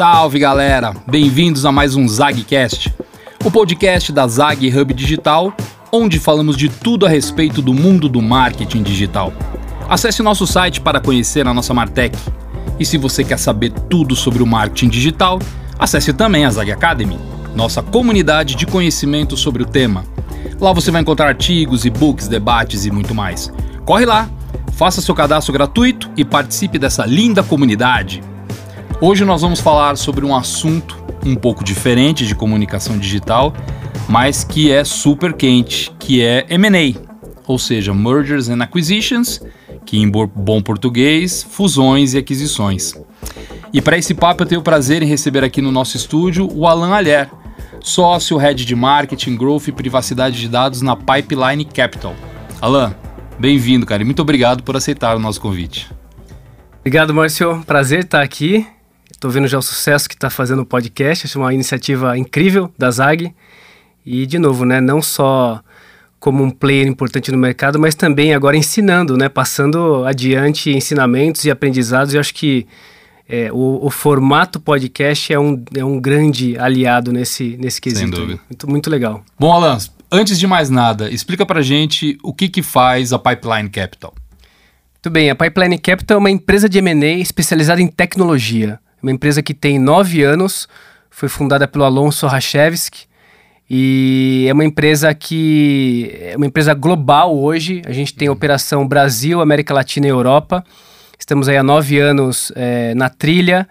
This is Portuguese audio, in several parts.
Salve galera, bem-vindos a mais um ZagCast, o podcast da Zag Hub Digital, onde falamos de tudo a respeito do mundo do marketing digital. Acesse nosso site para conhecer a nossa Martech. E se você quer saber tudo sobre o marketing digital, acesse também a Zag Academy, nossa comunidade de conhecimento sobre o tema. Lá você vai encontrar artigos, e-books, debates e muito mais. Corre lá, faça seu cadastro gratuito e participe dessa linda comunidade. Hoje nós vamos falar sobre um assunto um pouco diferente de comunicação digital, mas que é super quente, que é M&A, ou seja, Mergers and Acquisitions, que em bom português, fusões e aquisições. E para esse papo eu tenho o prazer em receber aqui no nosso estúdio o Alan Alher, sócio, head de marketing, growth e privacidade de dados na Pipeline Capital. Alan, bem-vindo, cara, e muito obrigado por aceitar o nosso convite. Obrigado, Márcio. Prazer estar aqui. Estou vendo já o sucesso que está fazendo o podcast, acho uma iniciativa incrível da Zag. E, de novo, né, não só como um player importante no mercado, mas também agora ensinando, né, passando adiante ensinamentos e aprendizados. Eu acho que é, o, o, formato podcast é um, é um grande aliado nesse, nesse quesito. Sem dúvida. Muito, muito legal. Bom, Alan, antes de mais nada, explica pra gente o que, que faz a Pipeline Capital. Muito bem, a Pipeline Capital é uma empresa de M&A especializada em tecnologia uma empresa que tem nove anos, foi fundada pelo Alonso Rachevski e é uma empresa que é uma empresa global hoje. A gente tem uhum. operação Brasil, América Latina e Europa. Estamos aí há nove anos é, na trilha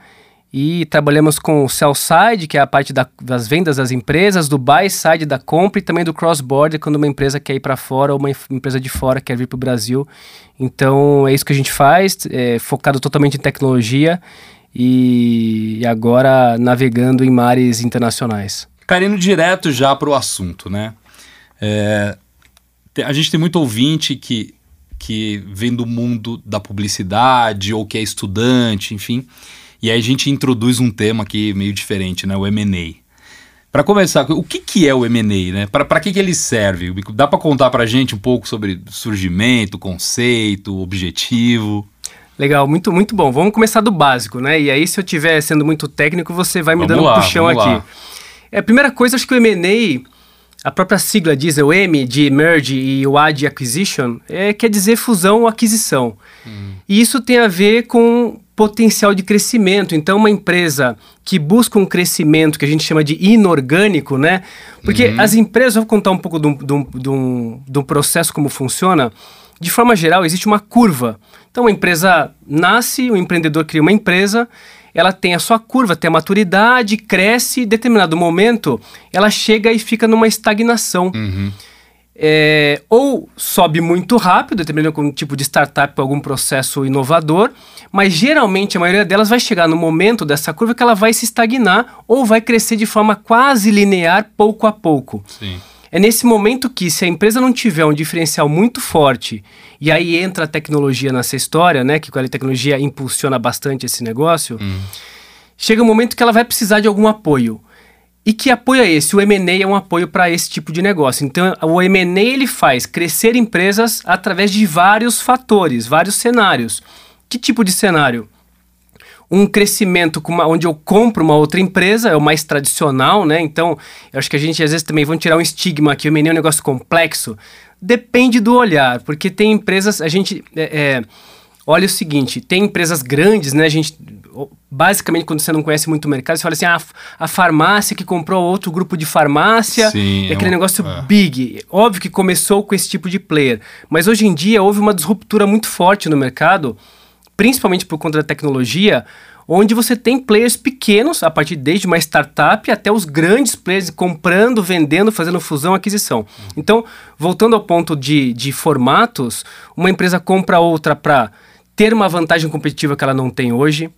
e trabalhamos com o sell side, que é a parte da, das vendas das empresas, do buy side da compra e também do cross border, quando uma empresa quer ir para fora ou uma empresa de fora quer vir para o Brasil. Então é isso que a gente faz, é, focado totalmente em tecnologia e agora navegando em mares internacionais. Cara, indo direto já para o assunto, né? É, a gente tem muito ouvinte que, que vem do mundo da publicidade ou que é estudante, enfim. E aí a gente introduz um tema aqui meio diferente, né? O M&A. Para começar, o que, que é o M&A, né? Para que, que ele serve? Dá para contar para gente um pouco sobre surgimento, conceito, objetivo? Legal, muito, muito bom. Vamos começar do básico, né? E aí, se eu estiver sendo muito técnico, você vai me vamos dando lá, um puxão aqui. Lá. É, a primeira coisa, acho que o M&A, a própria sigla diz, é o M de merge e o A de acquisition, é, quer dizer fusão ou aquisição. Hum. E isso tem a ver com potencial de crescimento. Então, uma empresa que busca um crescimento que a gente chama de inorgânico, né? Porque uhum. as empresas, vou contar um pouco do, do, do, do processo, como funciona. De forma geral, existe uma curva. Então, uma empresa nasce, o empreendedor cria uma empresa, ela tem a sua curva, tem a maturidade, cresce, e em determinado momento ela chega e fica numa estagnação. Uhum. É, ou sobe muito rápido, dependendo com um tipo de startup algum processo inovador, mas geralmente a maioria delas vai chegar no momento dessa curva que ela vai se estagnar ou vai crescer de forma quase linear pouco a pouco. Sim. É nesse momento que, se a empresa não tiver um diferencial muito forte, e aí entra a tecnologia nessa história, né? Que a tecnologia impulsiona bastante esse negócio, hum. chega um momento que ela vai precisar de algum apoio. E que apoio é esse? O M&A é um apoio para esse tipo de negócio. Então, o M&A ele faz crescer empresas através de vários fatores, vários cenários. Que tipo de cenário? Um crescimento uma, onde eu compro uma outra empresa, é o mais tradicional, né? Então, eu acho que a gente às vezes também vamos tirar um estigma que o M&A é um negócio complexo. Depende do olhar, porque tem empresas, a gente é, é, olha o seguinte, tem empresas grandes, né? A gente basicamente quando você não conhece muito o mercado, você fala assim, ah, a farmácia que comprou outro grupo de farmácia, Sim, é aquele é um, negócio é. big. Óbvio que começou com esse tipo de player, mas hoje em dia houve uma disruptura muito forte no mercado principalmente por conta da tecnologia, onde você tem players pequenos, a partir desde uma startup até os grandes players comprando, vendendo, fazendo fusão, aquisição. Então, voltando ao ponto de, de formatos, uma empresa compra outra para ter uma vantagem competitiva que ela não tem hoje,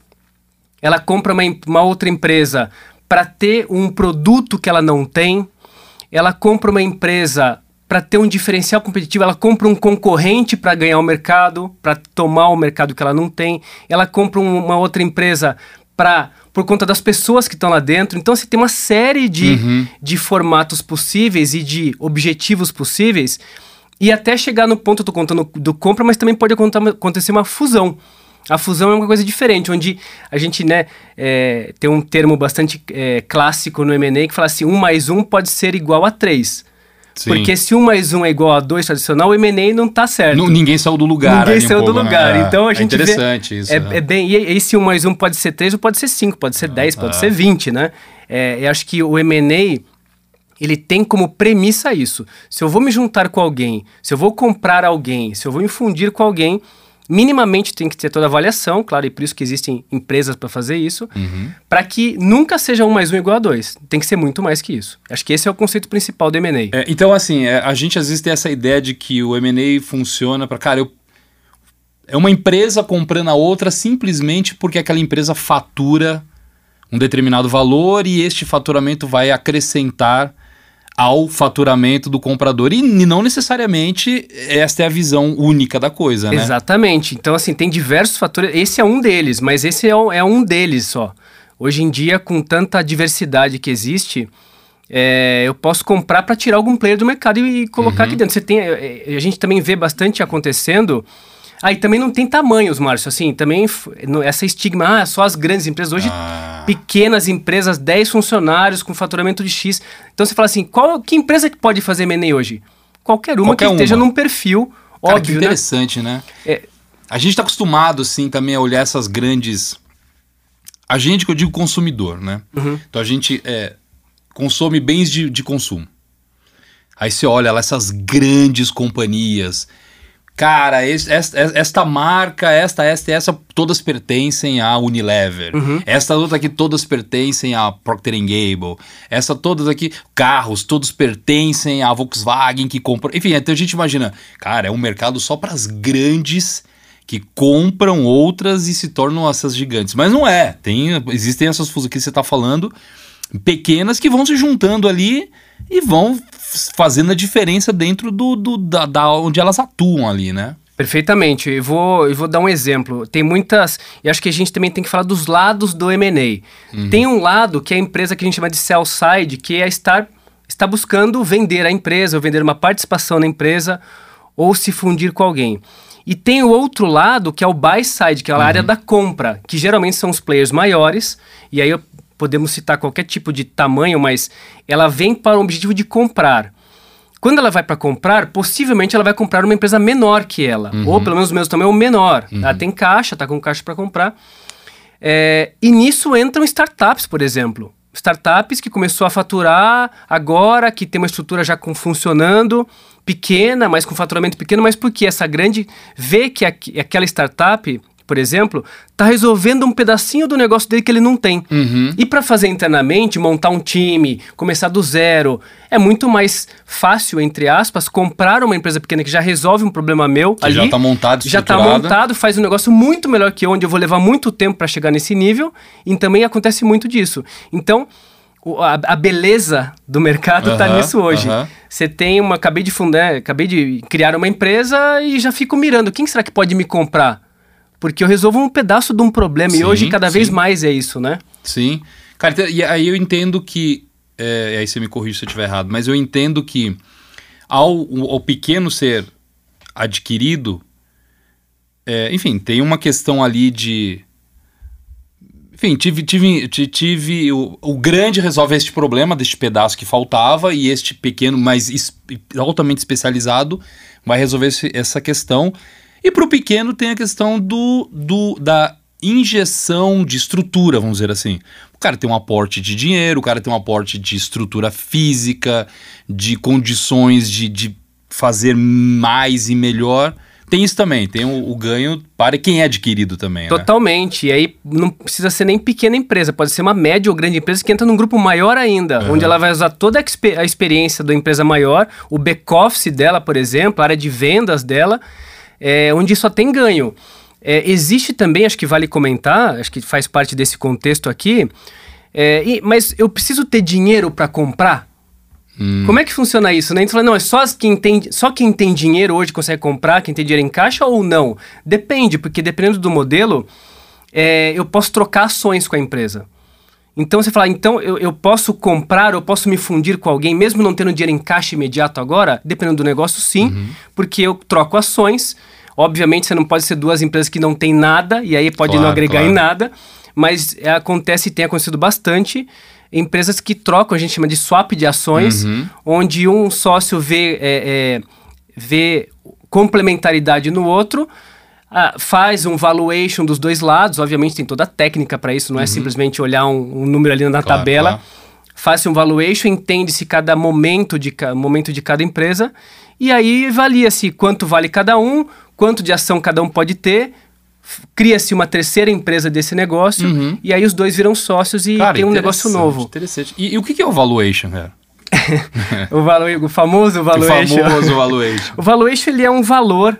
ela compra uma, uma outra empresa para ter um produto que ela não tem, ela compra uma empresa para ter um diferencial competitivo, ela compra um concorrente para ganhar o mercado, para tomar o mercado que ela não tem, ela compra um, uma outra empresa para por conta das pessoas que estão lá dentro. Então, você tem uma série de, uhum. de formatos possíveis e de objetivos possíveis. E até chegar no ponto, eu tô contando do compra, mas também pode acontecer uma fusão. A fusão é uma coisa diferente, onde a gente né, é, tem um termo bastante é, clássico no M&A que fala assim, um mais um pode ser igual a três. Sim. Porque se um mais um é igual a dois tradicional, o M&A não está certo. Não, ninguém saiu do lugar. Ninguém saiu um do né? lugar. Né? Então a é gente é interessante vê, isso. É, é, bem, e esse um mais um pode ser três ou pode ser cinco, pode ser ah, dez, pode ah. ser vinte, né? É, eu acho que o M&A ele tem como premissa isso. Se eu vou me juntar com alguém, se eu vou comprar alguém, se eu vou infundir com alguém, minimamente tem que ter toda a avaliação, claro, e por isso que existem empresas para fazer isso, uhum. para que nunca seja um mais um igual a dois. Tem que ser muito mais que isso. Acho que esse é o conceito principal do M&A. É, então, assim, é, a gente às vezes tem essa ideia de que o M&A funciona para, cara, eu é uma empresa comprando a outra simplesmente porque aquela empresa fatura um determinado valor e este faturamento vai acrescentar ao faturamento do comprador. E não necessariamente esta é a visão única da coisa, né? Exatamente. Então, assim, tem diversos fatores. Esse é um deles, mas esse é, é um deles só. Hoje em dia, com tanta diversidade que existe, é, eu posso comprar para tirar algum player do mercado e, e colocar uhum. aqui dentro. Você tem, é, é, a gente também vê bastante acontecendo. Aí ah, também não tem tamanhos, Márcio. Assim, também essa estigma, ah, só as grandes empresas. Hoje, ah. pequenas empresas, 10 funcionários com faturamento de X. Então você fala assim, qual, que empresa que pode fazer M&A hoje? Qualquer uma Qualquer que esteja num perfil Cara, óbvio, que né? interessante, né? né? É, a gente está acostumado, assim, também a olhar essas grandes... A gente, que eu digo consumidor, né? Uhum. Então a gente é, consome bens de, de consumo. Aí você olha lá essas grandes companhias Cara, esta, esta, marca, esta, esta e essa, todas pertencem à Unilever. Uhum. Esta outra aqui, todas pertencem à Procter Gamble. Essa todas aqui, carros, todos pertencem à Volkswagen que comprou. Enfim, então a gente imagina, cara, é um mercado só para as grandes que compram outras e se tornam essas gigantes. Mas não é. Tem, existem essas fusões que você está falando, pequenas que vão se juntando ali e vão fazendo a diferença dentro do, do da, da, onde elas atuam ali, né? Perfeitamente. Eu vou, eu vou dar um exemplo. Tem muitas. E acho que a gente também tem que falar dos lados do MA. Uhum. Tem um lado que é a empresa que a gente chama de sell side, que é estar está buscando vender a empresa, ou vender uma participação na empresa, ou se fundir com alguém. E tem o outro lado, que é o buy side, que é a uhum. área da compra, que geralmente são os players maiores. E aí eu podemos citar qualquer tipo de tamanho, mas ela vem para o objetivo de comprar. Quando ela vai para comprar, possivelmente ela vai comprar uma empresa menor que ela, uhum. ou pelo menos o mesmo tamanho ou menor. Uhum. Ela tem caixa, está com caixa para comprar. É, e nisso entram startups, por exemplo. Startups que começou a faturar agora, que tem uma estrutura já com, funcionando, pequena, mas com faturamento pequeno, mas porque essa grande vê que aquela startup por exemplo, está resolvendo um pedacinho do negócio dele que ele não tem. Uhum. E para fazer internamente, montar um time, começar do zero, é muito mais fácil, entre aspas, comprar uma empresa pequena que já resolve um problema meu que ali. Já está montado, Já está montado, faz um negócio muito melhor que eu, onde eu vou levar muito tempo para chegar nesse nível. E também acontece muito disso. Então, a, a, beleza do mercado está nisso hoje. Você tem uma. Acabei de fundar, acabei de criar uma empresa e já fico mirando. Quem será que pode me comprar? Porque eu resolvo um pedaço de um problema sim, e hoje cada sim. vez mais é isso, né? Sim. Cara, então, e aí eu entendo que. É, aí você me corrige se eu estiver errado, mas eu entendo que ao, ao pequeno ser adquirido, é, enfim, tem uma questão ali de. Enfim, tive, tive, tive o, o, grande resolve este problema deste pedaço que faltava e este pequeno, mas altamente especializado, vai resolver essa questão. E para o pequeno tem a questão do, do da injeção de estrutura, vamos dizer assim. O cara tem um aporte de dinheiro, o cara tem um aporte de estrutura física, de condições de, de fazer mais e melhor. Tem isso também, tem o, o, ganho para quem é adquirido também. Né? Totalmente. Né? E aí não precisa ser nem pequena empresa, pode ser uma média ou grande empresa que entra num grupo maior ainda, uhum. onde ela vai usar toda a, a experiência da empresa maior, o back-office dela, por exemplo, a área de vendas dela é, onde só tem ganho. É, existe também, acho que vale comentar, acho que faz parte desse contexto aqui, é, e, mas eu preciso ter dinheiro para comprar? Hum. Como é que funciona isso? Né? A gente fala, não, é só quem, tem, só quem tem dinheiro hoje consegue comprar, quem tem dinheiro em caixa ou não? Depende, porque dependendo do modelo, é, eu posso trocar ações com a empresa. Então você fala, então eu, eu posso comprar, eu posso me fundir com alguém, mesmo não tendo dinheiro em caixa imediato agora? Dependendo do negócio, sim, uhum. porque eu troco ações Obviamente, você não pode ser duas empresas que não têm nada, e aí pode claro, não agregar claro. em nada, mas é, acontece e tem acontecido bastante empresas que trocam, a gente chama de swap de ações, uhum. onde um sócio vê, é, é, vê complementaridade no outro, ah, faz um valuation dos dois lados, obviamente tem toda a técnica para isso, não é uhum. é simplesmente olhar um, um, número ali na claro, tabela. Claro. Faz um valuation, entende-se cada momento de, momento de cada empresa e aí avalia-se quanto vale cada um, quanto de ação cada um pode ter, cria-se uma terceira empresa desse negócio uhum. e aí os dois viram sócios e cara, tem um negócio novo. Interessante. E, e o que é o valuation, cara? o, valu o famoso valuation. O famoso valuation. o valuation ele é um valor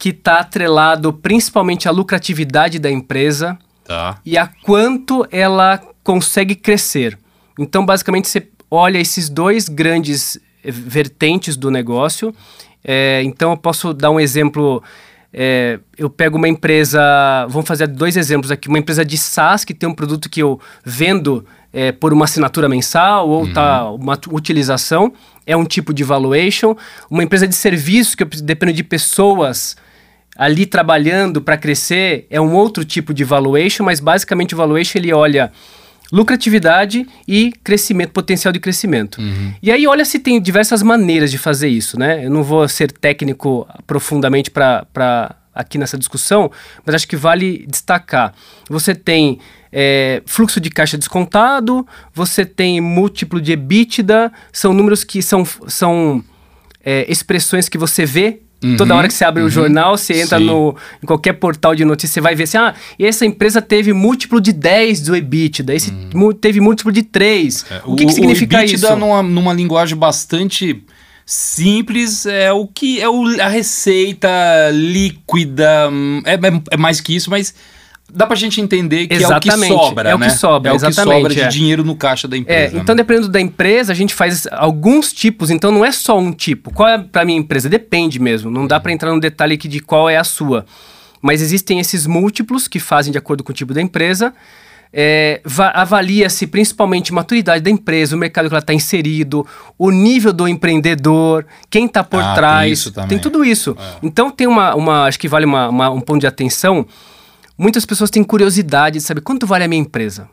que está atrelado principalmente à lucratividade da empresa tá. e a quanto ela consegue crescer. Então, basicamente, você olha esses dois grandes vertentes do negócio. É, então, eu posso dar um exemplo. É, eu pego uma empresa, vamos fazer dois exemplos aqui. Uma empresa de SaaS que tem um produto que eu vendo é, por uma assinatura mensal ou uhum. tá uma utilização, é um tipo de valuation. Uma empresa de serviço que eu dependo de pessoas ali trabalhando para crescer é um outro tipo de valuation, mas basicamente o valuation ele olha lucratividade e crescimento, potencial de crescimento. Uhum. E aí olha se tem diversas maneiras de fazer isso, né? Eu não vou ser técnico profundamente para aqui nessa discussão, mas acho que vale destacar. Você tem é, fluxo de caixa descontado, você tem múltiplo de EBITDA, são números que são, são é, expressões que você vê Uhum, Toda hora que você abre uhum, o jornal, você entra no, em qualquer portal de notícias, você vai ver assim: ah, essa empresa teve múltiplo de 10 do EBITDA, esse uhum. teve múltiplo de 3. É, o, o que, que significa o EBITDA, isso? Numa, numa linguagem bastante simples, é o que é o, a receita líquida. Hum, é, é, é mais que isso, mas dá pra gente entender que exatamente, é o que sobra, é o que né? sobra, é o que sobra de é. dinheiro no caixa da empresa. É, então né? dependendo da empresa, a gente faz alguns tipos, então não é só um tipo. Qual é pra minha empresa? Depende mesmo, não dá para entrar no detalhe aqui de qual é a sua. Mas existem esses múltiplos que fazem de acordo com o tipo da empresa. É, avalia-se principalmente maturidade da empresa, o mercado que ela está inserido, o nível do empreendedor, quem está por ah, trás. Tem, tem, tudo isso. É. Então tem uma, uma, acho que vale uma, uma, um ponto de atenção Muitas pessoas têm curiosidade de saber quanto vale a minha empresa.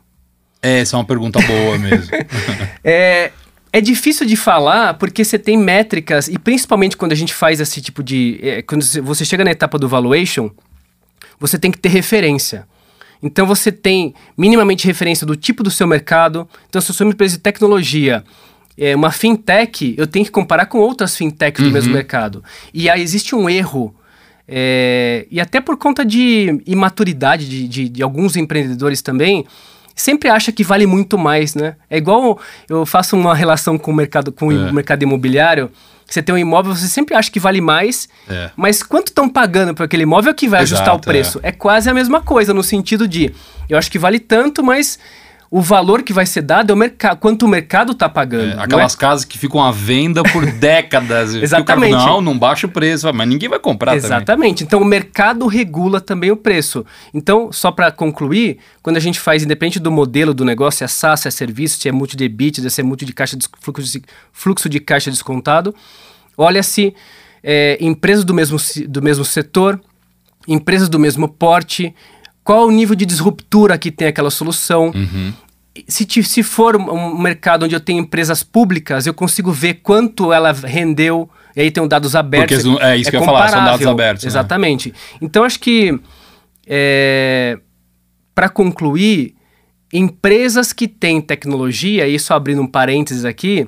É, essa é uma pergunta boa mesmo. é, é difícil de falar porque você tem métricas, e principalmente quando a gente faz esse tipo de. É, quando você chega na etapa do valuation, você tem que ter referência. Então você tem minimamente referência do tipo do seu mercado. Então, se eu sou uma empresa de tecnologia, é, uma fintech, eu tenho que comparar com outras fintechs uhum. do mesmo mercado. E aí existe um erro é, e até por conta de imaturidade de, de, de, alguns empreendedores também, sempre acha que vale muito mais, né? É igual eu faço uma relação com o mercado, com é. o mercado imobiliário. Você tem um imóvel, você sempre acha que vale mais, é. mas quanto estão pagando por aquele imóvel que vai Exato, ajustar o preço? É. é quase a mesma coisa, no sentido de eu acho que vale tanto, mas o valor que vai ser dado é o mercado, quanto o mercado está pagando. É, aquelas é? casas que ficam à venda por décadas. Exatamente. Cara, não, não baixa o preço, mas ninguém vai comprar Exatamente. Também. Então o mercado regula também o preço. Então, só para concluir, quando a gente faz, independente do modelo do negócio, se é SaaS, se é serviço, se é multi-debit, se é multi de caixa de fluxo, de, fluxo de caixa descontado, olha-se é, empresas do mesmo, do mesmo setor, empresas do mesmo porte, qual o nível de disruptura que tem aquela solução. Uhum. Se, se for um mercado onde eu tenho empresas públicas, eu consigo ver quanto ela rendeu, e aí tem dados abertos. Porque é isso é que eu ia falar, são dados abertos. Né? Exatamente. Né? Então, acho que, é, para concluir, empresas que têm tecnologia, isso abrindo um parênteses aqui,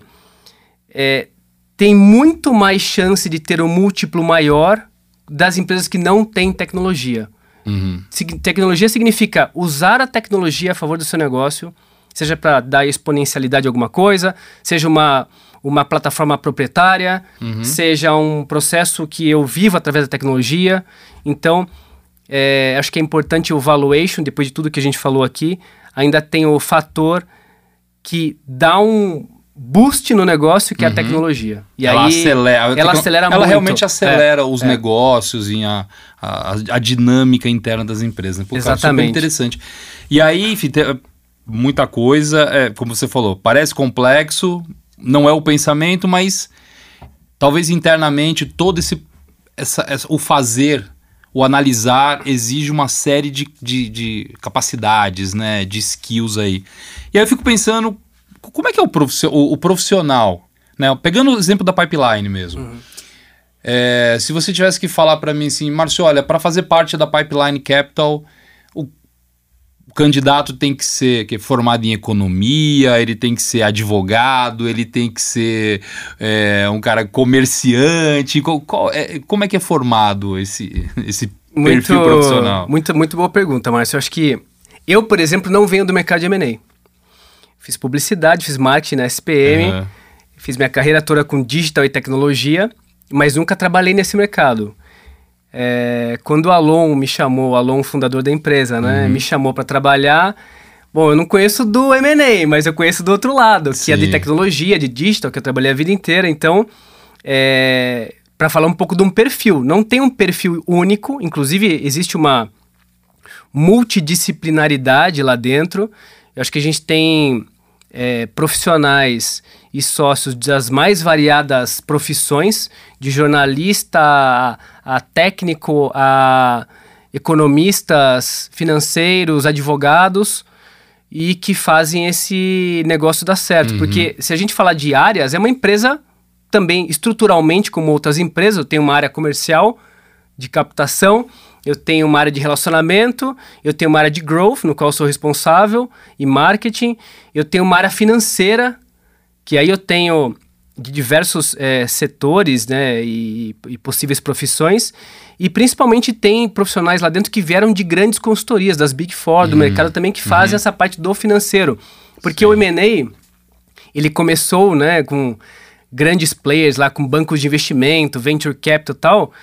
é, tem muito mais chance de ter um múltiplo maior das empresas que não têm tecnologia. Uhum. Tecnologia significa usar a tecnologia a favor do seu negócio, seja para dar exponencialidade a alguma coisa, seja uma, uma plataforma proprietária, uhum. seja um processo que eu vivo através da tecnologia. Então, é, acho que é importante o valuation, depois de tudo que a gente falou aqui, ainda tem o fator que dá um boost no negócio que uhum. é a uhum. tecnologia. E ela aí acelera, ela acelera ela muito. Ela realmente acelera é, os é. negócios e a, a, a, dinâmica interna das empresas. Né? Pô, Exatamente. Cara, super interessante. E aí, enfim, tem muita coisa, é, como você falou, parece complexo, não é o pensamento, mas talvez internamente todo esse, essa, essa o fazer o analisar exige uma série de, de, de, capacidades, né, de skills aí. E aí eu fico pensando, como é que é o, profissional, né, pegando o exemplo da pipeline mesmo. Uhum. É, se você tivesse que falar para mim assim, Márcio, olha, para fazer parte da Pipeline Capital, o, o candidato tem que ser que é formado em economia, ele tem que ser advogado, ele tem que ser é, um cara comerciante. Qual, qual, é, como é que é formado esse, esse muito, perfil profissional? Muito, muito boa pergunta, Márcio. Eu acho que eu, por exemplo, não venho do mercado de M&A. Fiz publicidade, fiz marketing na SPM, uhum. fiz minha carreira toda com digital e tecnologia mas nunca trabalhei nesse mercado. É, quando o Alon me chamou, o Alon, fundador da empresa, né, uhum. me chamou para trabalhar. Bom, eu não conheço do M&A, mas eu conheço do outro lado, Sim. que é de tecnologia, de digital, que eu trabalhei a vida inteira. Então, é, para falar um pouco de um perfil, não tem um perfil único. Inclusive, existe uma multidisciplinaridade lá dentro. Eu acho que a gente tem é, profissionais e sócios das mais variadas profissões, de jornalista a, a técnico, a economistas, financeiros, advogados, e que fazem esse negócio dar certo. Uhum. Porque se a gente falar de áreas, é uma empresa também estruturalmente como outras empresas, tenho uma área comercial de captação, eu tenho uma área de relacionamento, eu tenho uma área de growth, no qual sou responsável, e marketing, eu tenho uma área financeira, que aí eu tenho de diversos é, setores né, e, e, possíveis profissões, e principalmente tem profissionais lá dentro que vieram de grandes consultorias, das Big Four, do uhum. mercado também, que fazem uhum. essa parte do financeiro. Porque Sim. o M&A, ele começou né, com grandes players lá, com bancos de investimento, venture capital e tal,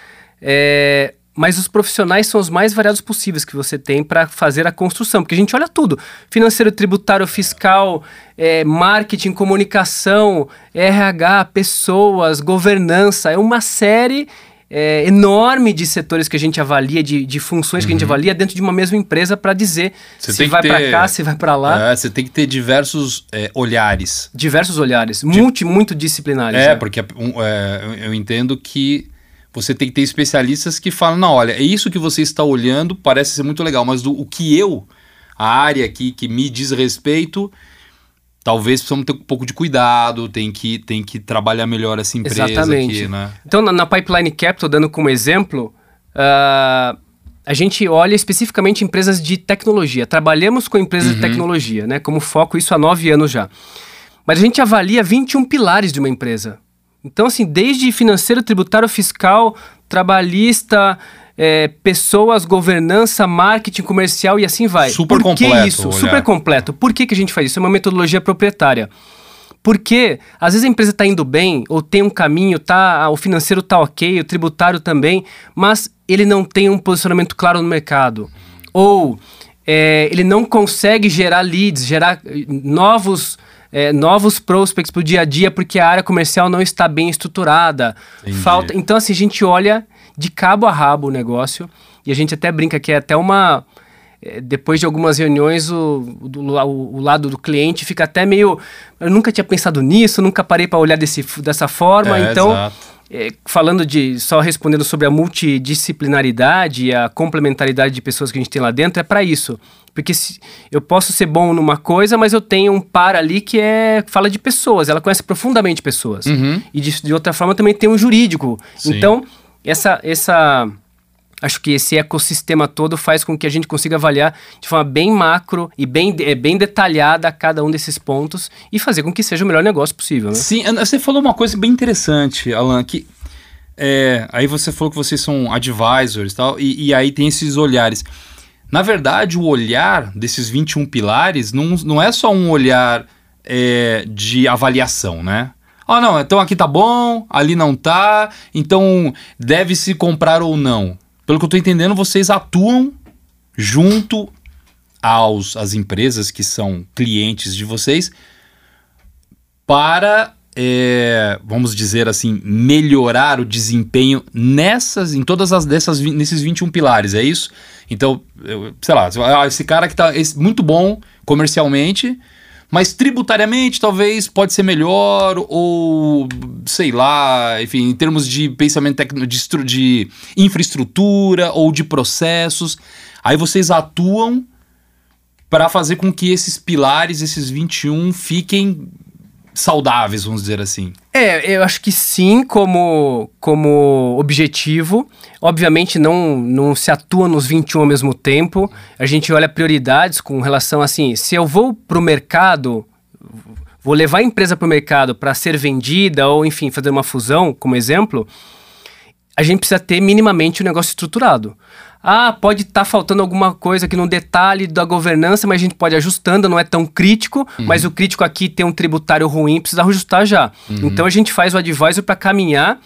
é, mas os profissionais são os mais variados possíveis que você tem para fazer a construção, porque a gente olha tudo: financeiro, tributário, fiscal, é, marketing, comunicação, RH, pessoas, governança, é uma série é, enorme de setores que a gente avalia, de, de funções uhum. que a gente uhum. avalia dentro de uma mesma empresa para dizer você se vai ter... para cá, se vai para lá. É, você tem que ter diversos é, olhares. Diversos olhares, de... multi, muito disciplinares. É, né? porque um, é, eu entendo que você tem que ter especialistas que falam, não, olha, é isso que você está olhando, parece ser muito legal, mas do, o que eu, a área aqui que me diz respeito, talvez precisamos ter um pouco de cuidado, tem que, tem que trabalhar melhor essa empresa Exatamente. aqui, né? Então, na, na Pipeline Capital, dando como exemplo, uh, a gente olha especificamente empresas de tecnologia. Trabalhamos com empresas uhum. de tecnologia, né? Como foco, isso há nove anos já. Mas a gente avalia 21 pilares de uma empresa. Então, assim, desde financeiro, tributário, fiscal, trabalhista, é, pessoas, governança, marketing comercial e assim vai. Super Por completo. que isso? Olhar. Super completo. Por que, que a gente faz isso? É uma metodologia proprietária. Porque às vezes a empresa está indo bem, ou tem um caminho, tá, o financeiro está ok, o tributário também, mas ele não tem um posicionamento claro no mercado. Ou é, ele não consegue gerar leads, gerar novos é, novos prospects para o dia a dia porque a área comercial não está bem estruturada. Entendi. Falta. Então, assim, a gente olha de cabo a rabo o negócio e a gente até brinca que é até uma. É, depois de algumas reuniões, o, o, o, lado do cliente fica até meio. Eu nunca tinha pensado nisso, nunca parei para olhar desse, dessa forma. É, então, exato é, falando de só respondendo sobre a multidisciplinaridade e a complementaridade de pessoas que a gente tem lá dentro, é para isso. Porque se, eu posso ser bom numa coisa, mas eu tenho um par ali que é fala de pessoas, ela conhece profundamente pessoas. Uhum. E de, de, outra forma também tem um jurídico. Sim. Então, essa, essa Acho que esse ecossistema todo faz com que a gente consiga avaliar de forma bem macro e bem, bem detalhada cada um desses pontos e fazer com que seja o melhor negócio possível. Né? Sim, você falou uma coisa bem interessante, Alan, que é, aí você falou que vocês são advisors tal, e, e aí tem esses olhares. Na verdade, o olhar desses 21 pilares não, não é só um olhar é, de avaliação, né? Ah, não, então aqui tá bom, ali não tá, então deve-se comprar ou não pelo que eu estou entendendo, vocês atuam junto aos as empresas que são clientes de vocês para é, vamos dizer assim melhorar o desempenho nessas em todas as dessas nesses 21 pilares é isso? Então eu, sei lá ah, esse cara que está muito bom comercialmente Mas tributariamente, talvez, pode ser melhor, ou sei lá, enfim, em termos de pensamento técnico, de, de infraestrutura ou de processos. Aí vocês atuam para fazer com que esses pilares, esses 21, fiquem saudáveis, vamos dizer assim. É, eu acho que sim, como, como objetivo. Obviamente não, não se atua nos 21 ao mesmo tempo. A gente olha prioridades com relação assim, se eu vou para o mercado, vou levar a empresa para o mercado para ser vendida ou, enfim, fazer uma fusão, como exemplo, a gente precisa ter minimamente o negócio estruturado. Ah, pode estar tá faltando alguma coisa aqui no detalhe da governança, mas a gente pode ir ajustando, não é tão crítico, uhum. mas o crítico aqui tem um tributário ruim, precisa ajustar já. Uhum. Então a gente faz o advisor para caminhar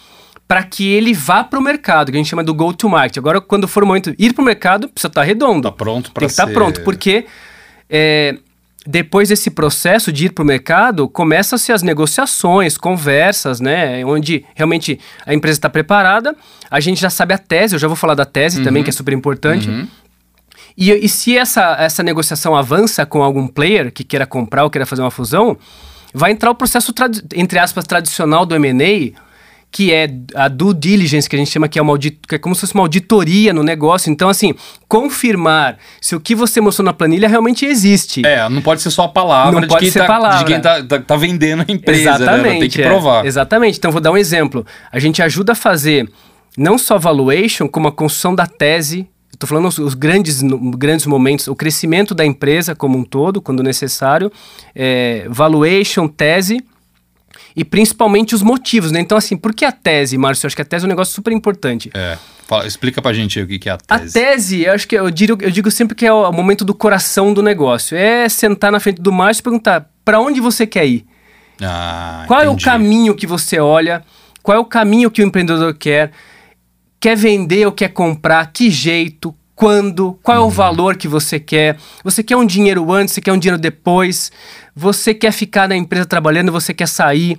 para que ele vá para o mercado, que a gente chama do go to market. Agora, quando for o momento de ir para o mercado, precisa estar tá redondo. Está pronto para Tem que estar tá pronto, porque é, depois desse processo de ir para o mercado, começam-se as negociações, conversas, né? Onde realmente a empresa está preparada, a gente já sabe a tese, eu já vou falar da tese uhum. também, que é super importante. Uhum. E, e se essa, essa negociação avança com algum player que queira comprar ou queira fazer uma fusão, vai entrar o processo, entre aspas, tradicional do M&A, que é a due diligence, que a gente chama que é, uma audit que é como se fosse uma auditoria no negócio. Então, assim, confirmar se o que você mostrou na planilha realmente existe. É, não pode ser só a palavra, não pode ser tá, palavra. de quem tá, tá, tá vendendo a empresa, exatamente, né? Tem que provar. É, exatamente. Então, vou dar um exemplo. A gente ajuda a fazer não só valuation, como a construção da tese Estou falando os, os, grandes, grandes momentos, o crescimento da empresa como um todo, quando necessário, é, valuation, tese e principalmente os motivos, né? Então, assim, por que a tese, Márcio? Eu acho que a tese é um negócio super importante. É. Fala, explica pra gente o que é a tese. A tese, eu acho que eu digo, eu digo sempre que é o momento do coração do negócio. É sentar na frente do Márcio e perguntar para onde você quer ir. Ah, Qual entendi. é o caminho que você olha? Qual é o caminho que o empreendedor quer? Quer vender ou quer comprar? Que jeito? Quando, qual é o uhum. valor que você quer. Você quer um dinheiro antes, você quer um dinheiro depois, você quer ficar na empresa trabalhando, você quer sair.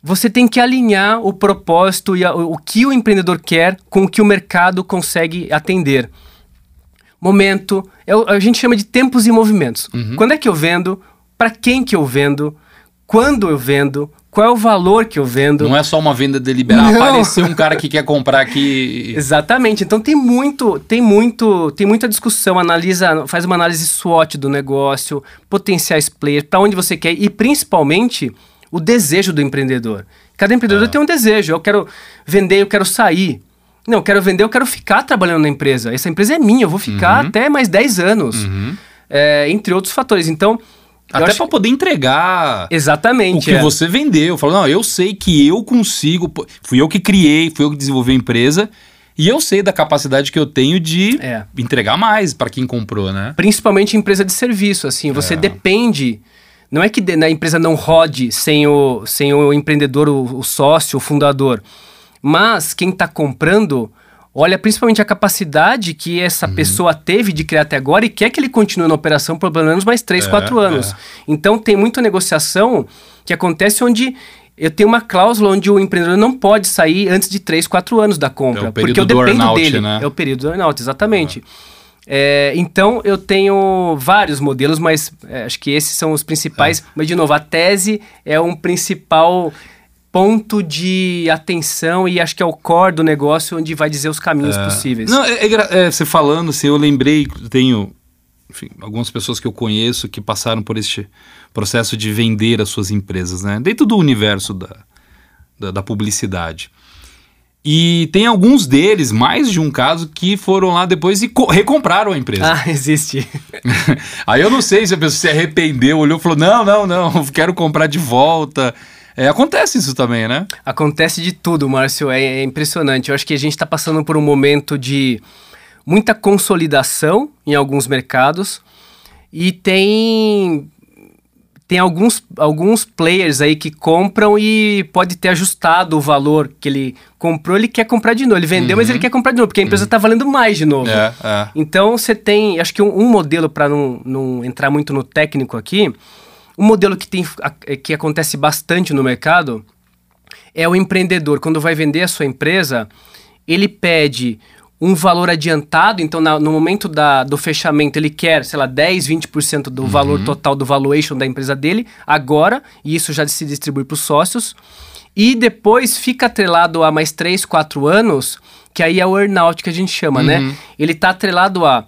Você tem que alinhar o propósito e a, o que o empreendedor quer com o que o mercado consegue atender. Momento, é, a gente chama de tempos e movimentos. Uhum. Quando é que eu vendo? Para quem que eu vendo? Quando eu vendo? Qual é o valor que eu vendo. Não é só uma venda deliberada. Não. Apareceu um cara que quer comprar aqui. Exatamente. Então tem muito, tem muito, tem muita discussão. Analisa, faz uma análise SWOT do negócio, potenciais players, para onde você quer e principalmente o desejo do empreendedor. Cada empreendedor é. tem um desejo. Eu quero vender, eu quero sair. Não, eu quero vender, eu quero ficar trabalhando na empresa. Essa empresa é minha, eu vou ficar uhum. até mais 10 anos. Uhum. É, entre outros fatores. Então, até para poder entregar Exatamente, o que é. você vendeu. Falou, não, eu sei que eu consigo. Fui eu que criei, fui eu que desenvolvi a empresa. E eu sei da capacidade que eu tenho de é. entregar mais para quem comprou, né? Principalmente empresa de serviço, assim. Você é. depende. Não é que a empresa não rode sem o, sem o empreendedor, o, o sócio, o fundador. Mas quem está comprando olha principalmente a capacidade que essa uhum. pessoa teve de criar até agora e quer que ele continue na operação por pelo menos mais 3, é, 4 anos. É. Então tem muita negociação que acontece onde eu tenho uma cláusula onde o empreendedor não pode sair antes de 3, 4 anos da compra. É porque eu dependo dele. Né? É o período do earnout, exatamente. É, então eu tenho vários modelos, mas é, acho que esses são os principais. É. Mas, de novo, a tese é um principal ponto de atenção e acho que é o core do negócio onde vai dizer os caminhos é. possíveis. Não, é, é, é, você falando, assim, eu lembrei, tenho enfim, algumas pessoas que eu conheço que passaram por este processo de vender as suas empresas, né? Dentro do universo da, da, da publicidade. E tem alguns deles, mais de um caso, que foram lá depois e recompraram a empresa. Ah, existe. Aí eu não sei se a pessoa se arrependeu, olhou e falou: não, não, não, quero comprar de volta. É, acontece isso também, né? Acontece de tudo, Márcio. É, é impressionante. Eu acho que a gente está passando por um momento de muita consolidação em alguns mercados e tem tem alguns, alguns players aí que compram e pode ter ajustado o valor que ele comprou, ele quer comprar de novo. Ele vendeu, uhum. mas ele quer comprar de novo, porque a empresa está uhum. valendo mais de novo. É, é. Então você tem, acho que um, um modelo, para não, não entrar muito no técnico aqui, um modelo que, tem, é, que acontece bastante no mercado é o empreendedor, quando vai vender a sua empresa, ele pede um valor adiantado, então na, no momento da, do fechamento ele quer, sei lá, 10, 20% do uhum. valor total do valuation da empresa dele, agora, e isso já se distribui para os sócios, e depois fica atrelado a mais 3, 4 anos, que aí é o earnout que a gente chama, né? uhum. né? Ele está atrelado a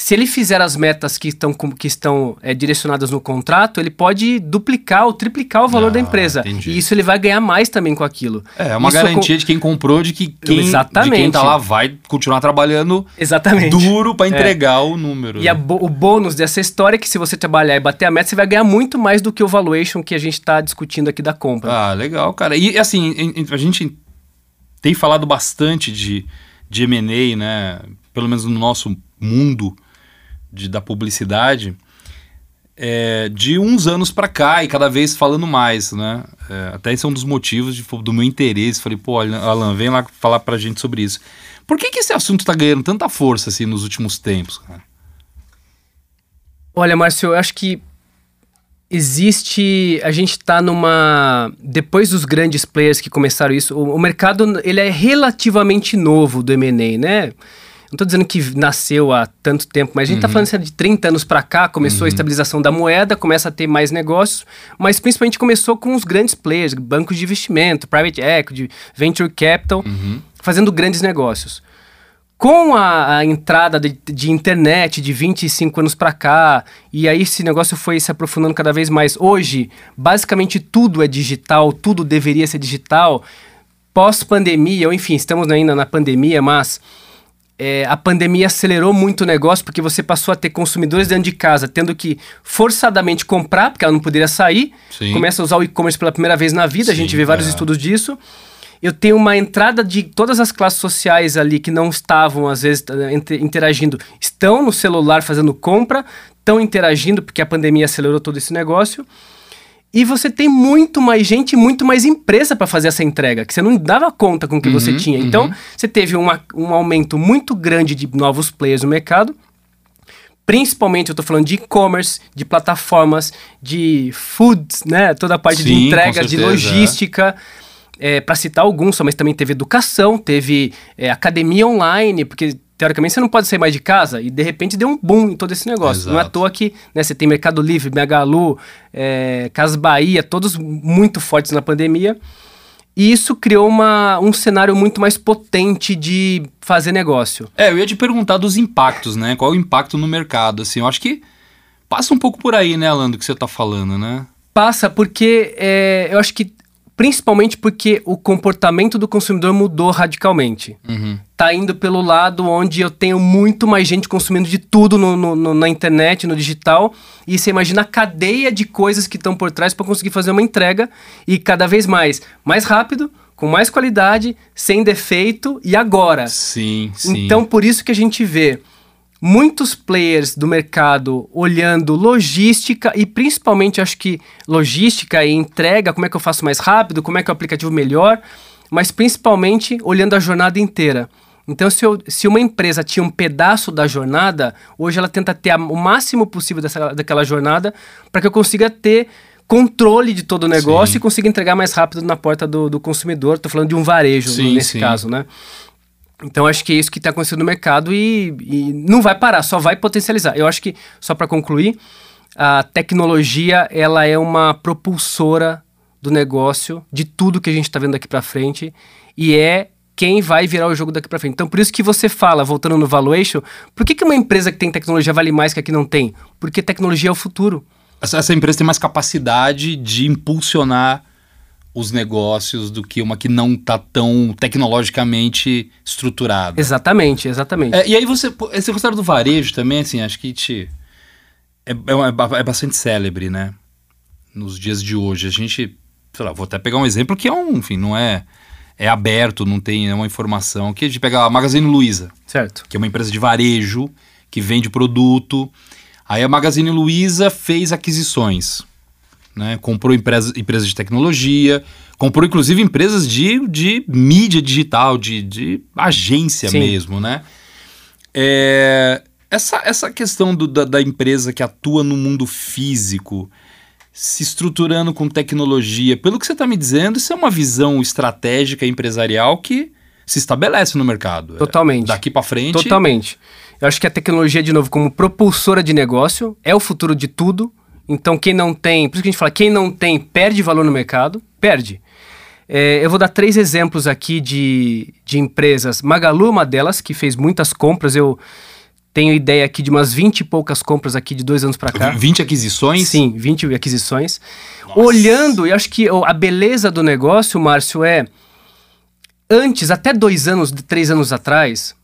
se ele fizer as metas que estão, que estão é, direcionadas no contrato, ele pode duplicar ou triplicar o valor ah, da empresa. Entendi. E isso ele vai ganhar mais também com aquilo. É, é uma isso garantia com... de quem comprou, de que quem, Exatamente. de quem tá lá vai continuar trabalhando Exatamente. duro para é. entregar é. o número. E né? o bônus dessa história é que se você trabalhar e bater a meta, você vai ganhar muito mais do que o valuation que a gente está discutindo aqui da compra. Ah, legal, cara. E assim, a gente tem falado bastante de, de M&A, né? Pelo menos no nosso mundo de, da publicidade é, de uns anos para cá e cada vez falando mais, né? É, até esse é um dos motivos de, do meu interesse. Falei, pô, Alan, vem lá falar pra gente sobre isso. Por que, que esse assunto tá ganhando tanta força assim nos últimos tempos, cara? Olha, Márcio, eu acho que existe a gente está numa depois dos grandes players que começaram isso o, o mercado ele é relativamente novo do M&A né não estou dizendo que nasceu há tanto tempo, mas a gente está uhum. falando de 30 anos para cá, começou uhum. a estabilização da moeda, começa a ter mais negócios, mas principalmente começou com os grandes players, bancos de investimento, private equity, venture capital, uhum. fazendo grandes negócios. Com a, a entrada de, de, internet de 25 anos para cá, e aí esse negócio foi se aprofundando cada vez mais. Hoje, basicamente tudo é digital, tudo deveria ser digital. Pós-pandemia, ou enfim, estamos ainda na pandemia, mas é, a pandemia acelerou muito o negócio porque você passou a ter consumidores dentro de casa tendo que forçadamente comprar, porque ela não poderia sair. Sim. Começa a usar o e-commerce pela primeira vez na vida, Sim, a gente vê vários é. estudos disso. Eu tenho uma entrada de todas as classes sociais ali que não estavam, às vezes, interagindo, estão no celular fazendo compra, estão interagindo porque a pandemia acelerou todo esse negócio. E você tem muito mais gente, muito mais empresa para fazer essa entrega, que você não dava conta com o que uhum, você tinha. Então, uhum. você teve uma, um aumento muito grande de novos players no mercado. Principalmente eu estou falando de e-commerce, de plataformas, de foods, né? Toda a parte Sim, de entrega, de logística. É. É, para citar alguns, mas também teve educação, teve é, academia online, porque teoricamente você não pode sair mais de casa e de repente deu um boom em todo esse negócio. Exato. Não é à toa que né, você tem Mercado Livre, Magalu, é, Casas Bahia, todos muito fortes na pandemia. E isso criou uma, um cenário muito mais potente de fazer negócio. É, eu ia te perguntar dos impactos, né? Qual é o impacto no mercado? Assim, eu acho que passa um pouco por aí, né, Alan, do que você está falando, né? Passa, porque é, eu acho que principalmente porque o comportamento do consumidor mudou radicalmente. Uhum. Tá indo pelo lado onde eu tenho muito mais gente consumindo de tudo no, no, na internet, no digital, e você imagina a cadeia de coisas que estão por trás para conseguir fazer uma entrega e cada vez mais, mais rápido, com mais qualidade, sem defeito e agora. Sim, sim. Então por isso que a gente vê muitos players do mercado olhando logística e principalmente acho que logística e entrega, como é que eu faço mais rápido, como é que é o aplicativo melhor, mas principalmente olhando a jornada inteira. Então, se, eu, se uma empresa tinha um pedaço da jornada, hoje ela tenta ter a, o máximo possível dessa, daquela jornada para que eu consiga ter controle de todo o negócio sim. e consiga entregar mais rápido na porta do, do consumidor. Estou falando de um varejo sim, nesse sim. caso, né? Então acho que é isso que está acontecendo no mercado e, e, não vai parar, só vai potencializar. Eu acho que, só para concluir, a tecnologia ela é uma propulsora do negócio, de tudo que a gente está vendo daqui para frente, e é quem vai virar o jogo daqui para frente. Então por isso que você fala, voltando no valuation, por que, que uma empresa que tem tecnologia vale mais que a que não tem? Porque tecnologia é o futuro. Essa, essa empresa tem mais capacidade de impulsionar os negócios do que uma que não está tão tecnologicamente estruturada. Exatamente, exatamente. É, e aí você, esse resultado do varejo também, assim, acho que te, é, é, é, bastante célebre, né? Nos dias de hoje. A gente, sei lá, vou até pegar um exemplo que é um, enfim, não é é aberto, não tem uma informação. Que a gente pega a Magazine Luiza. Certo. Que é uma empresa de varejo que vende produto. Aí a Magazine Luiza fez aquisições né? Comprou empresas, empresas de tecnologia, comprou inclusive empresas de, de mídia digital, de, de agência Sim. mesmo, né? É, essa, essa questão do, da, da empresa que atua no mundo físico, se estruturando com tecnologia, pelo que você está me dizendo, isso é uma visão estratégica empresarial que se estabelece no mercado. É, Totalmente. Daqui para frente. Totalmente. Eu acho que a tecnologia, de novo, como propulsora de negócio, é o futuro de tudo. Então, quem não tem, por isso que a gente fala, quem não tem perde valor no mercado, perde. É, eu vou dar três exemplos aqui de, de empresas. Magalu é uma delas, que fez muitas compras. Eu tenho ideia aqui de umas 20 e poucas compras aqui de dois anos para cá. 20 aquisições? Sim, 20 aquisições. Nossa. Olhando, eu acho que a beleza do negócio, Márcio, é antes, até dois anos, três anos atrás,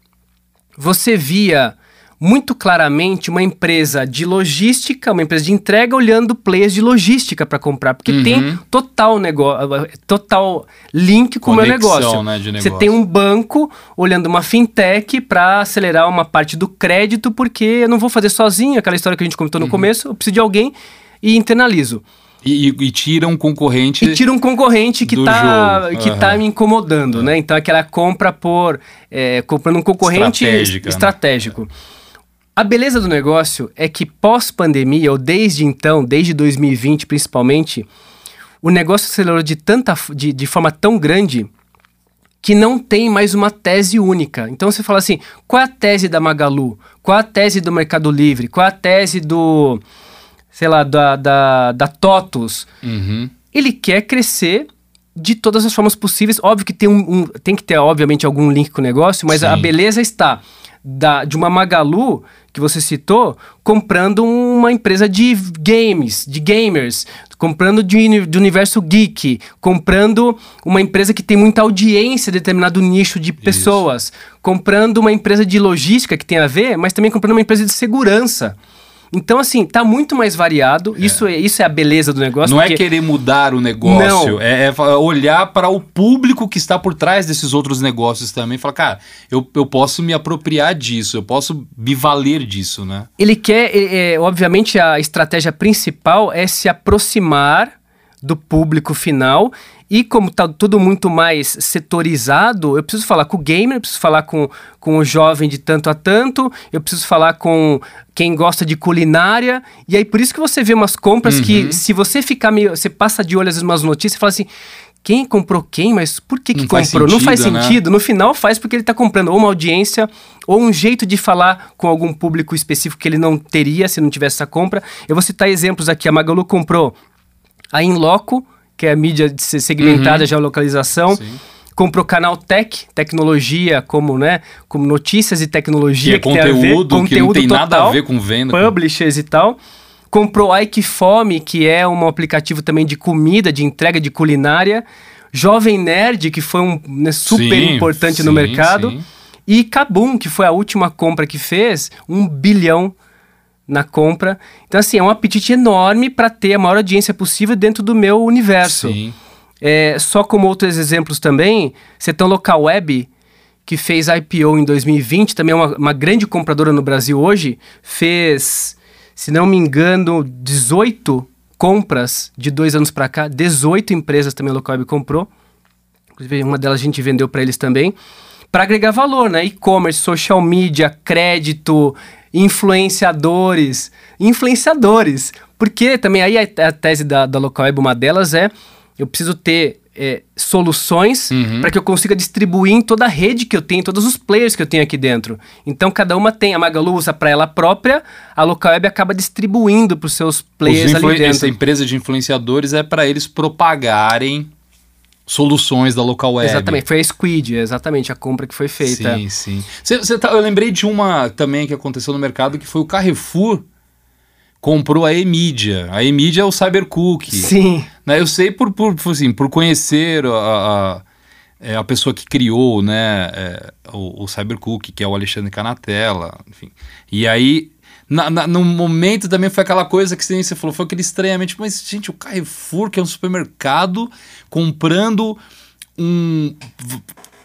você via muito claramente uma empresa de logística, uma empresa de entrega olhando players de logística para comprar, porque uhum. tem total negócio, total link com o meu negócio. Né, negócio. Você tem um banco olhando uma fintech para acelerar uma parte do crédito, porque eu não vou fazer sozinho, aquela história que a gente comentou no uhum. começo, eu preciso de alguém e internalizo. E, e, e, tira um concorrente. E tira um concorrente que está que uhum. tá me incomodando, uhum. né? Então aquela compra por. É, comprando um concorrente estratégico. Né? A beleza do negócio é que pós-pandemia, ou desde então, desde 2020 principalmente, o negócio acelerou de, tanta, de, de forma tão grande que não tem mais uma tese única. Então você fala assim: qual é a tese da Magalu? Qual é a tese do Mercado Livre? Qual é a tese do sei lá, da, da, da TOTUS. Uhum. Ele quer crescer de todas as formas possíveis. Óbvio que tem, um, um tem que ter, obviamente, algum link com o negócio, mas Sim. a beleza está da, de uma Magalu, que você citou, comprando uma empresa de games, de gamers, comprando de, de universo geek, comprando uma empresa que tem muita audiência em determinado nicho de pessoas, Isso. comprando uma empresa de logística que tem a ver, mas também comprando uma empresa de segurança. Então, assim, tá muito mais variado. É. Isso, é, isso é a beleza do negócio. Não é porque... é querer mudar o negócio, é, é, olhar para o público que está por trás desses outros negócios também e falar, cara, eu, eu posso me apropriar disso, eu posso me valer disso, né? Ele quer, é, obviamente, a estratégia principal é se aproximar do público final e como tá tudo muito mais setorizado, eu preciso falar com o gamer, eu preciso falar com, com o jovem de tanto a tanto, eu preciso falar com quem gosta de culinária. E aí por isso que você vê umas compras uhum. que se você ficar meio, você passa de olho às vezes umas notícias e fala assim, quem comprou quem, mas por que, que não comprou? Sentido, não faz né? sentido. No final faz porque ele está comprando ou uma audiência ou um jeito de falar com algum público específico que ele não teria se não tivesse essa compra. Eu vou citar exemplos aqui. A Magalu comprou a Inloco, que é a mídia segmentada, uhum. geolocalização. Sim. Comprou canal Tech, tecnologia, como, né, como notícias e tecnologia. Que, é que conteúdo, ver, que não tem total, nada a ver com venda. Publishers com... e tal. Comprou Ike Fome, que é um aplicativo também de comida, de entrega de culinária. Jovem Nerd, que foi um né, super sim, importante sim, no mercado. Sim. E Kabum, que foi a última compra que fez, um bilhão na compra. Então, assim, é um apetite enorme para ter a maior audiência possível dentro do meu universo. Sim. É, só como outros exemplos também, você tem o Local Web, que fez IPO em 2020, também é uma, uma grande compradora no Brasil hoje, fez, se não me engano, 18 compras de dois anos para cá, 18 empresas também o Local Web comprou. Inclusive, uma delas a gente vendeu para eles também. Para agregar valor, né? E-commerce, social media, crédito, influenciadores. Influenciadores. Porque também aí a, a tese da, da Local Web, uma delas é eu preciso ter é, soluções uhum. para que eu consiga distribuir em toda a rede que eu tenho, todos os players que eu tenho aqui dentro. Então cada uma tem, a Magalu usa para ela própria, a Local Web acaba distribuindo para os seus players ali dentro. Essa empresa de influenciadores é para eles propagarem soluções da local web. Exatamente, foi a Squid, exatamente a compra que foi feita. Sim, sim. Cê, cê tá, eu lembrei de uma também que aconteceu no mercado que foi o Carrefour comprou a Emídia. A Emídia é o Cybercook. Sim. Né, eu sei por, por, assim, por conhecer a, a, é, a pessoa que criou né, é, o, o Cybercook, que é o Alexandre Canatella, enfim. E aí na, na, no momento também foi aquela coisa que você falou, foi aquele estranhamente, mas gente, o Carrefour, que é um supermercado, comprando um,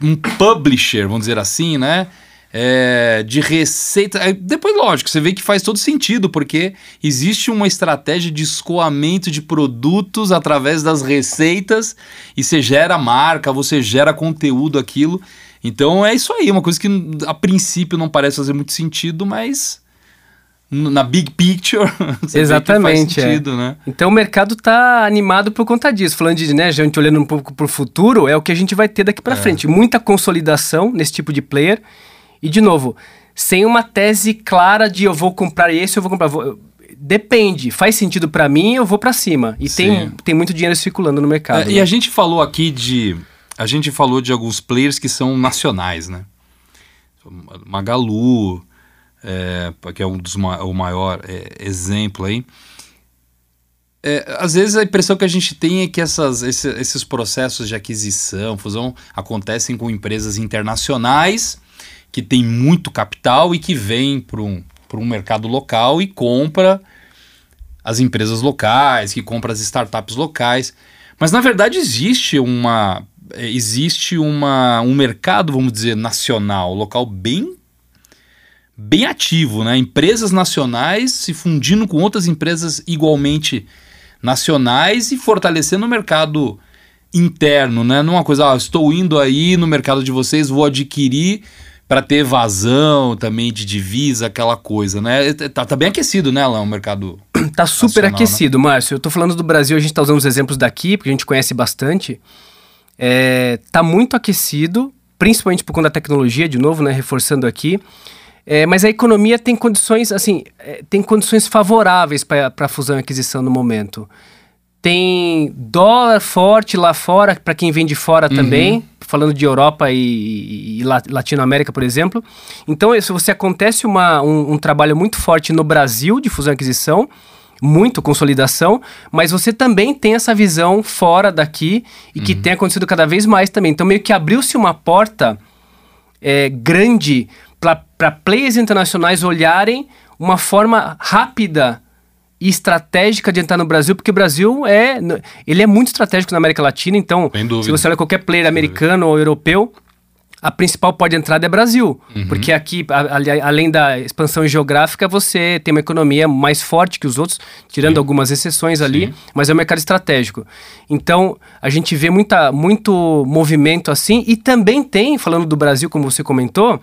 um publisher, vamos dizer assim, né? É, de receita. depois, lógico, você vê que faz todo sentido, porque existe uma estratégia de escoamento de produtos através das receitas e você gera marca, você gera conteúdo aquilo. Então é isso aí, uma coisa que a princípio não parece fazer muito sentido, mas na big picture. Exatamente. Faz sentido, é. né? Então o mercado está animado por conta disso. Falando de, né, gente olhando um pouco para o futuro, é o que a gente vai ter daqui para é. frente. Muita consolidação nesse tipo de player. E, de novo, sem uma tese clara de eu vou comprar esse, eu vou comprar. Vou, depende. Faz sentido para mim, eu vou para cima. E tem, tem muito dinheiro circulando no mercado. É, né? E a gente falou aqui de. A gente falou de alguns players que são nacionais, né? Magalu, é, que é um dos o maior é, exemplo aí. É, às vezes a impressão que a gente tem é que essas, esse, esses processos de aquisição, fusão, acontecem com empresas internacionais que têm muito capital e que vêm para um, um mercado local e compra as empresas locais, que compra as startups locais. Mas na verdade existe uma existe uma, um mercado, vamos dizer, nacional, local bem bem ativo, né? Empresas nacionais se fundindo com outras empresas igualmente nacionais e fortalecendo o mercado interno, né? Não é uma coisa, ah, estou indo aí no mercado de vocês, vou adquirir para ter evasão também de divisa, aquela coisa, né? Tá, tá bem aquecido, né, lá o mercado. Tá super né? aquecido, né? Márcio. Eu tô falando do Brasil, a gente tá usando os exemplos daqui, porque a gente conhece bastante. É, tá muito aquecido, principalmente por conta da tecnologia, de novo, né? Reforçando aqui. É, mas a economia tem condições, assim, é, tem condições favoráveis para a fusão e aquisição no momento. Tem dólar forte lá fora, para quem vem de fora uhum. também, falando de Europa e, e, Latinoamérica, por exemplo. Então, se você acontece uma, um, um trabalho muito forte no Brasil de fusão e aquisição, muito consolidação, mas você também tem essa visão fora daqui e uhum. que tem acontecido cada vez mais também. Então, meio que abriu-se uma porta é, grande para players internacionais olharem uma forma rápida e estratégica de entrar no Brasil, porque o Brasil é ele é muito estratégico na América Latina, então se você olha qualquer player americano ou europeu, a principal porta de entrada é Brasil, uhum. porque aqui, a, além da expansão geográfica, você tem uma economia mais forte que os outros, tirando Sim. algumas exceções ali, Sim. mas é um mercado estratégico. Então, a gente vê muita, muito movimento assim, e também tem, falando do Brasil, como você comentou,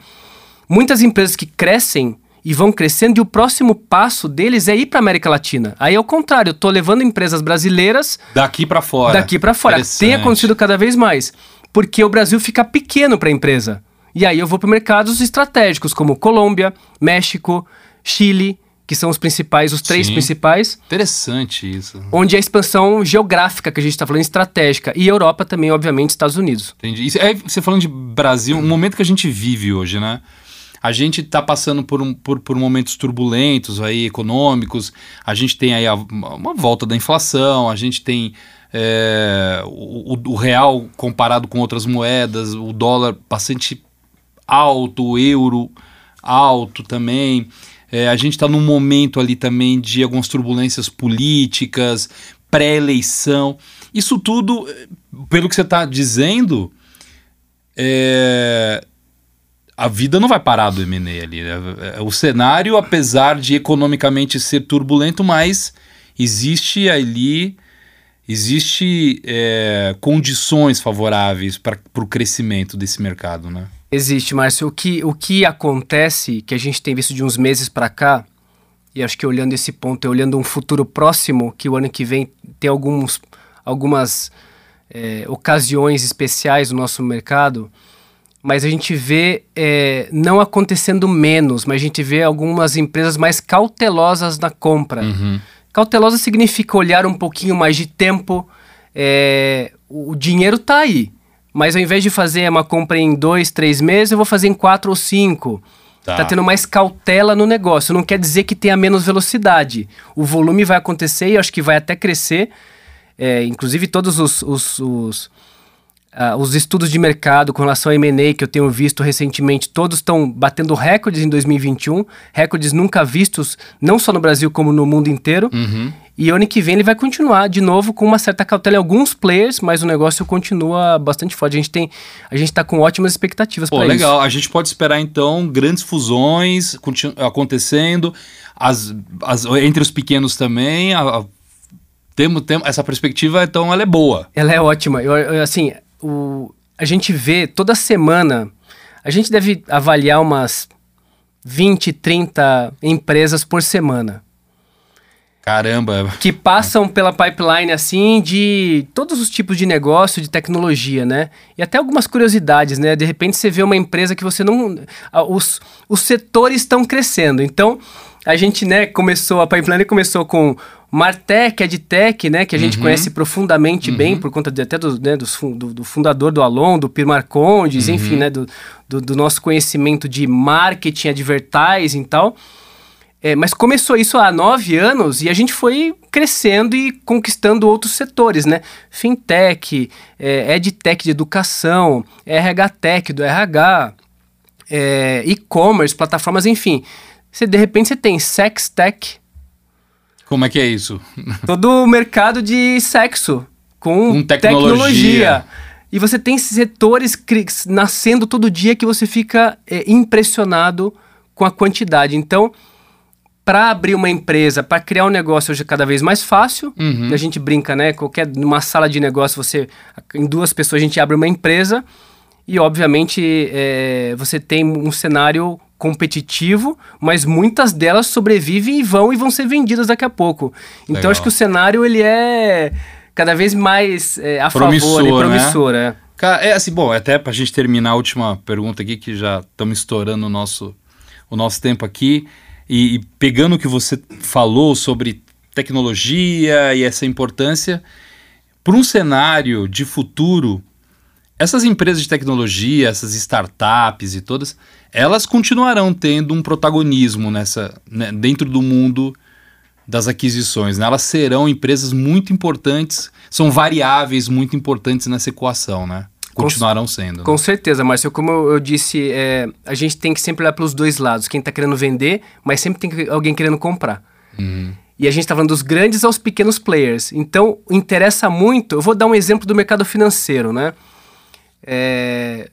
muitas empresas que crescem e vão crescendo, e o próximo passo deles é ir para América Latina. Aí é o contrário, eu tô levando empresas brasileiras daqui para fora. Daqui para fora. Tem acontecido cada vez mais, porque o Brasil fica pequeno para a empresa. E aí eu vou para mercados estratégicos como Colômbia, México, Chile, que são os principais, os três Sim. principais. Interessante isso. Onde a expansão geográfica que a gente está falando estratégica. E Europa também, obviamente, Estados Unidos. Entendi. É, você falando de Brasil, um momento que a gente vive hoje, né? A gente está passando por, um, por, por, momentos turbulentos aí, econômicos, a gente tem aí a, uma volta da inflação, a gente tem é, o, o, real comparado com outras moedas, o dólar bastante alto, o euro alto também. É, a gente está num momento ali também de algumas turbulências políticas, pré-eleição. Isso tudo, pelo que você está dizendo, é, a vida não vai parar do M&A ali. Né? É, o cenário, apesar de economicamente ser turbulento, mas existe ali existe é, condições favoráveis para o crescimento desse mercado, né? Existe, Márcio. O que, o que acontece, que a gente tem visto de uns meses para cá, e acho que olhando esse ponto, olhando um futuro próximo, que o ano que vem tem alguns, algumas é, ocasiões especiais no nosso mercado, mas a gente vê é, não acontecendo menos, mas a gente vê algumas empresas mais cautelosas na compra. Uhum. Cautelosa significa olhar um pouquinho mais de tempo. É, o dinheiro está aí, mas ao invés de fazer uma compra em dois, três meses, eu vou fazer em quatro ou cinco. Tá. tá tendo mais cautela no negócio. Não quer dizer que tenha menos velocidade. O volume vai acontecer e acho que vai até crescer. É, inclusive todos os, os, os Uh, os estudos de mercado com relação a M&A que eu tenho visto recentemente, todos estão batendo recordes em 2021, recordes nunca vistos, não só no Brasil como no mundo inteiro. Uhum. E ano que vem ele vai continuar de novo com uma certa cautela em alguns players, mas o negócio continua bastante forte. A gente tem, a gente está com ótimas expectativas para isso. legal. A gente pode esperar então grandes fusões acontecendo, as, as, entre os pequenos também. A, a, temos, temos essa perspectiva, então ela é boa. Ela é ótima. Eu, eu assim, o, a gente vê toda semana, a gente deve avaliar umas 20, 30 empresas por semana. Caramba! Que passam pela pipeline, assim, de todos os tipos de negócio, de tecnologia, né? E até algumas curiosidades, né? De repente você vê uma empresa que você não... Os, os setores estão crescendo. Então, a gente, né, começou... A pipeline começou com Martech, EdTech, né? Que a gente uhum. conhece profundamente uhum. bem, por conta de, até do, né, do, do, do, fundador do Alon, do Pir Marcondes, uhum. enfim, né? Do, do, do nosso conhecimento de marketing, advertising e tal... É, mas começou isso há nove anos e a gente foi crescendo e conquistando outros setores, né? Fintech, é, EdTech de educação, RH Tech do RH, é, e-commerce, plataformas, enfim. Você, de repente você tem Sex Tech. Como é que é isso? Todo o mercado de sexo com, com tecnologia. tecnologia. E você tem setores nascendo todo dia que você fica é, impressionado com a quantidade. Então, para abrir uma empresa, para criar um negócio hoje é cada vez mais fácil. Uhum. A gente brinca, né? Qualquer numa sala de negócio, você em duas pessoas a gente abre uma empresa e obviamente é, você tem um cenário competitivo, mas muitas delas sobrevivem e vão e vão ser vendidas daqui a pouco. Então Legal. acho que o cenário ele é cada vez mais é, a promissor, favor, e promissor, né? é. Cara, é assim, bom, até para a gente terminar a última pergunta aqui, que já estamos estourando o nosso, o nosso tempo aqui. E, e pegando o que você falou sobre tecnologia e essa importância, para um cenário de futuro, essas empresas de tecnologia, essas startups e todas, elas continuarão tendo um protagonismo nessa, né, dentro do mundo das aquisições. Né? Elas serão empresas muito importantes, são variáveis muito importantes nessa equação, né? continuarão sendo. Né? Com certeza, Márcio. Como eu, disse, é, a gente tem que sempre olhar pelos dois lados. Quem está querendo vender, mas sempre tem alguém querendo comprar. Uhum. E a gente está falando dos grandes aos pequenos players. Então, interessa muito. Eu vou dar um exemplo do mercado financeiro, né? É,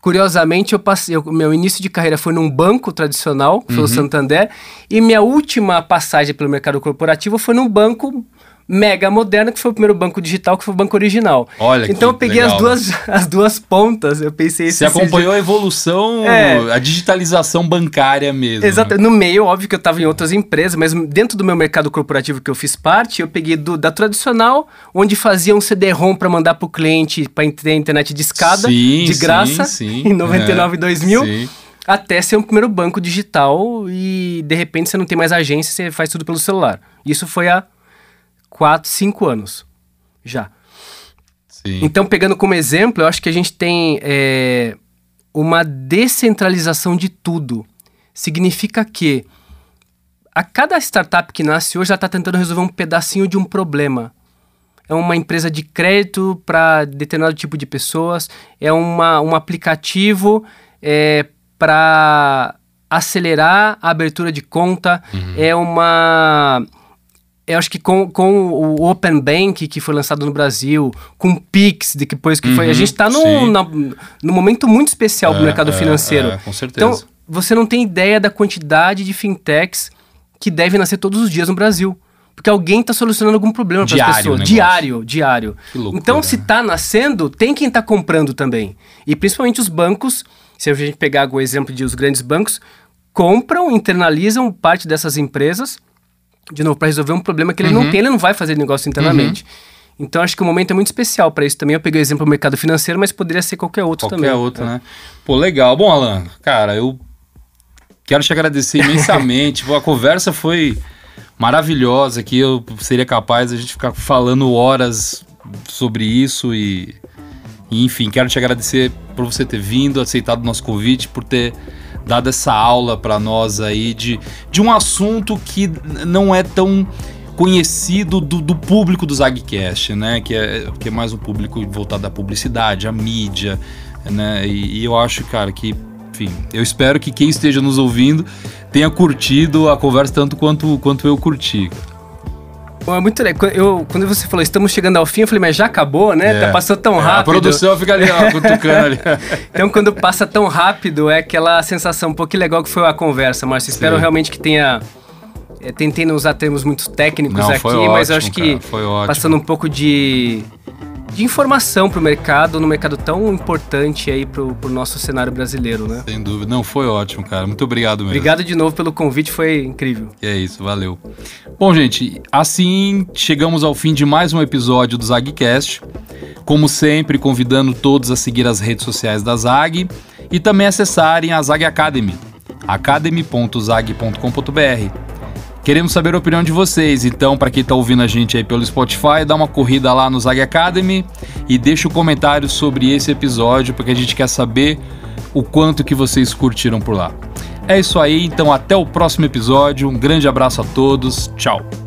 curiosamente, eu passei, eu, meu início de carreira foi num banco tradicional, que foi uhum. o Santander, e minha última passagem pelo mercado corporativo foi num banco mega moderna, que foi o primeiro banco digital, que foi o banco original. Olha Então eu peguei legal, as, duas, né? as duas pontas, eu pensei... Você acompanhou a evolução, é. a digitalização bancária mesmo. Exato. Né? No meio, óbvio que eu estava em outras empresas, mas dentro do meu mercado corporativo que eu fiz parte, eu peguei do, da tradicional, onde fazia um CD-ROM para mandar para o cliente, para ter internet de escada, sim, de graça, sim, sim. em 99 e é, 2000. Sim até ser um primeiro banco digital e de repente você não tem mais agência, você faz tudo pelo celular. Isso foi há 4, 5 anos já. Sim. Então, pegando como exemplo, eu acho que a gente tem é, uma descentralização de tudo. Significa que a cada startup que nasce hoje já está tentando resolver um pedacinho de um problema. É uma empresa de crédito para determinado tipo de pessoas, é uma, um aplicativo é, para acelerar a abertura de conta, uhum. é uma eu acho que com, com o Open Bank que foi lançado no Brasil, com o Pix, de depois que uhum, foi. A uhum, gente está num, num momento muito especial é, para o mercado é, financeiro. É, com certeza. Então, você não tem ideia da quantidade de fintechs que devem nascer todos os dias no Brasil. Porque alguém está solucionando algum problema para as pessoas. Diário, diário. Loucura, então, se está né? nascendo, tem quem está comprando também. E principalmente os bancos, se a gente pegar o exemplo de os grandes bancos, compram, internalizam parte dessas empresas de novo, para resolver um problema que ele uhum. não tem, ele não vai fazer negócio internamente. Uhum. Então acho que o momento é muito especial para isso também. Eu peguei o exemplo do mercado financeiro, mas poderia ser qualquer outro qualquer também. Qualquer outro, é. né? Pô, legal. Bom, Alan, cara, eu quero te agradecer imensamente. a conversa foi maravilhosa aqui. Eu seria capaz de a gente ficar falando horas sobre isso e, e enfim, quero te agradecer por você ter vindo, aceitado o nosso convite, por ter dado essa aula para nós aí de, de um assunto que não é tão conhecido do, do público do Zagcast, né? Que é, que é mais um público voltado à publicidade, à mídia, né? E, e eu acho, cara, que enfim, eu espero que quem esteja nos ouvindo tenha curtido a conversa tanto quanto, quanto eu curti. É muito legal. Eu, quando você falou, estamos chegando ao fim, eu falei, mas já acabou, né? É. Tá passando tão rápido. É, a produção fica ali, ó, cutucando ali. então, quando passa tão rápido, é aquela sensação um pouco legal que foi a conversa, Márcio. Espero realmente que tenha. É, tentei não usar termos muito técnicos não, aqui, ótimo, mas eu acho que passando um pouco de de informação para o mercado, no mercado tão importante aí para o nosso cenário brasileiro, né? Sem dúvida. Não, foi ótimo, cara. Muito obrigado mesmo. Obrigado de novo pelo convite, foi incrível. É isso, valeu. Bom, gente, assim chegamos ao fim de mais um episódio do ZagCast. Como sempre, convidando todos a seguir as redes sociais da Zag e também acessarem a Zag Academy, academy.zag.com.br Queremos saber a opinião de vocês, então para quem está ouvindo a gente aí pelo Spotify, dá uma corrida lá no Zag Academy e deixa um comentário sobre esse episódio, porque a gente quer saber o quanto que vocês curtiram por lá. É isso aí, então até o próximo episódio. Um grande abraço a todos. Tchau.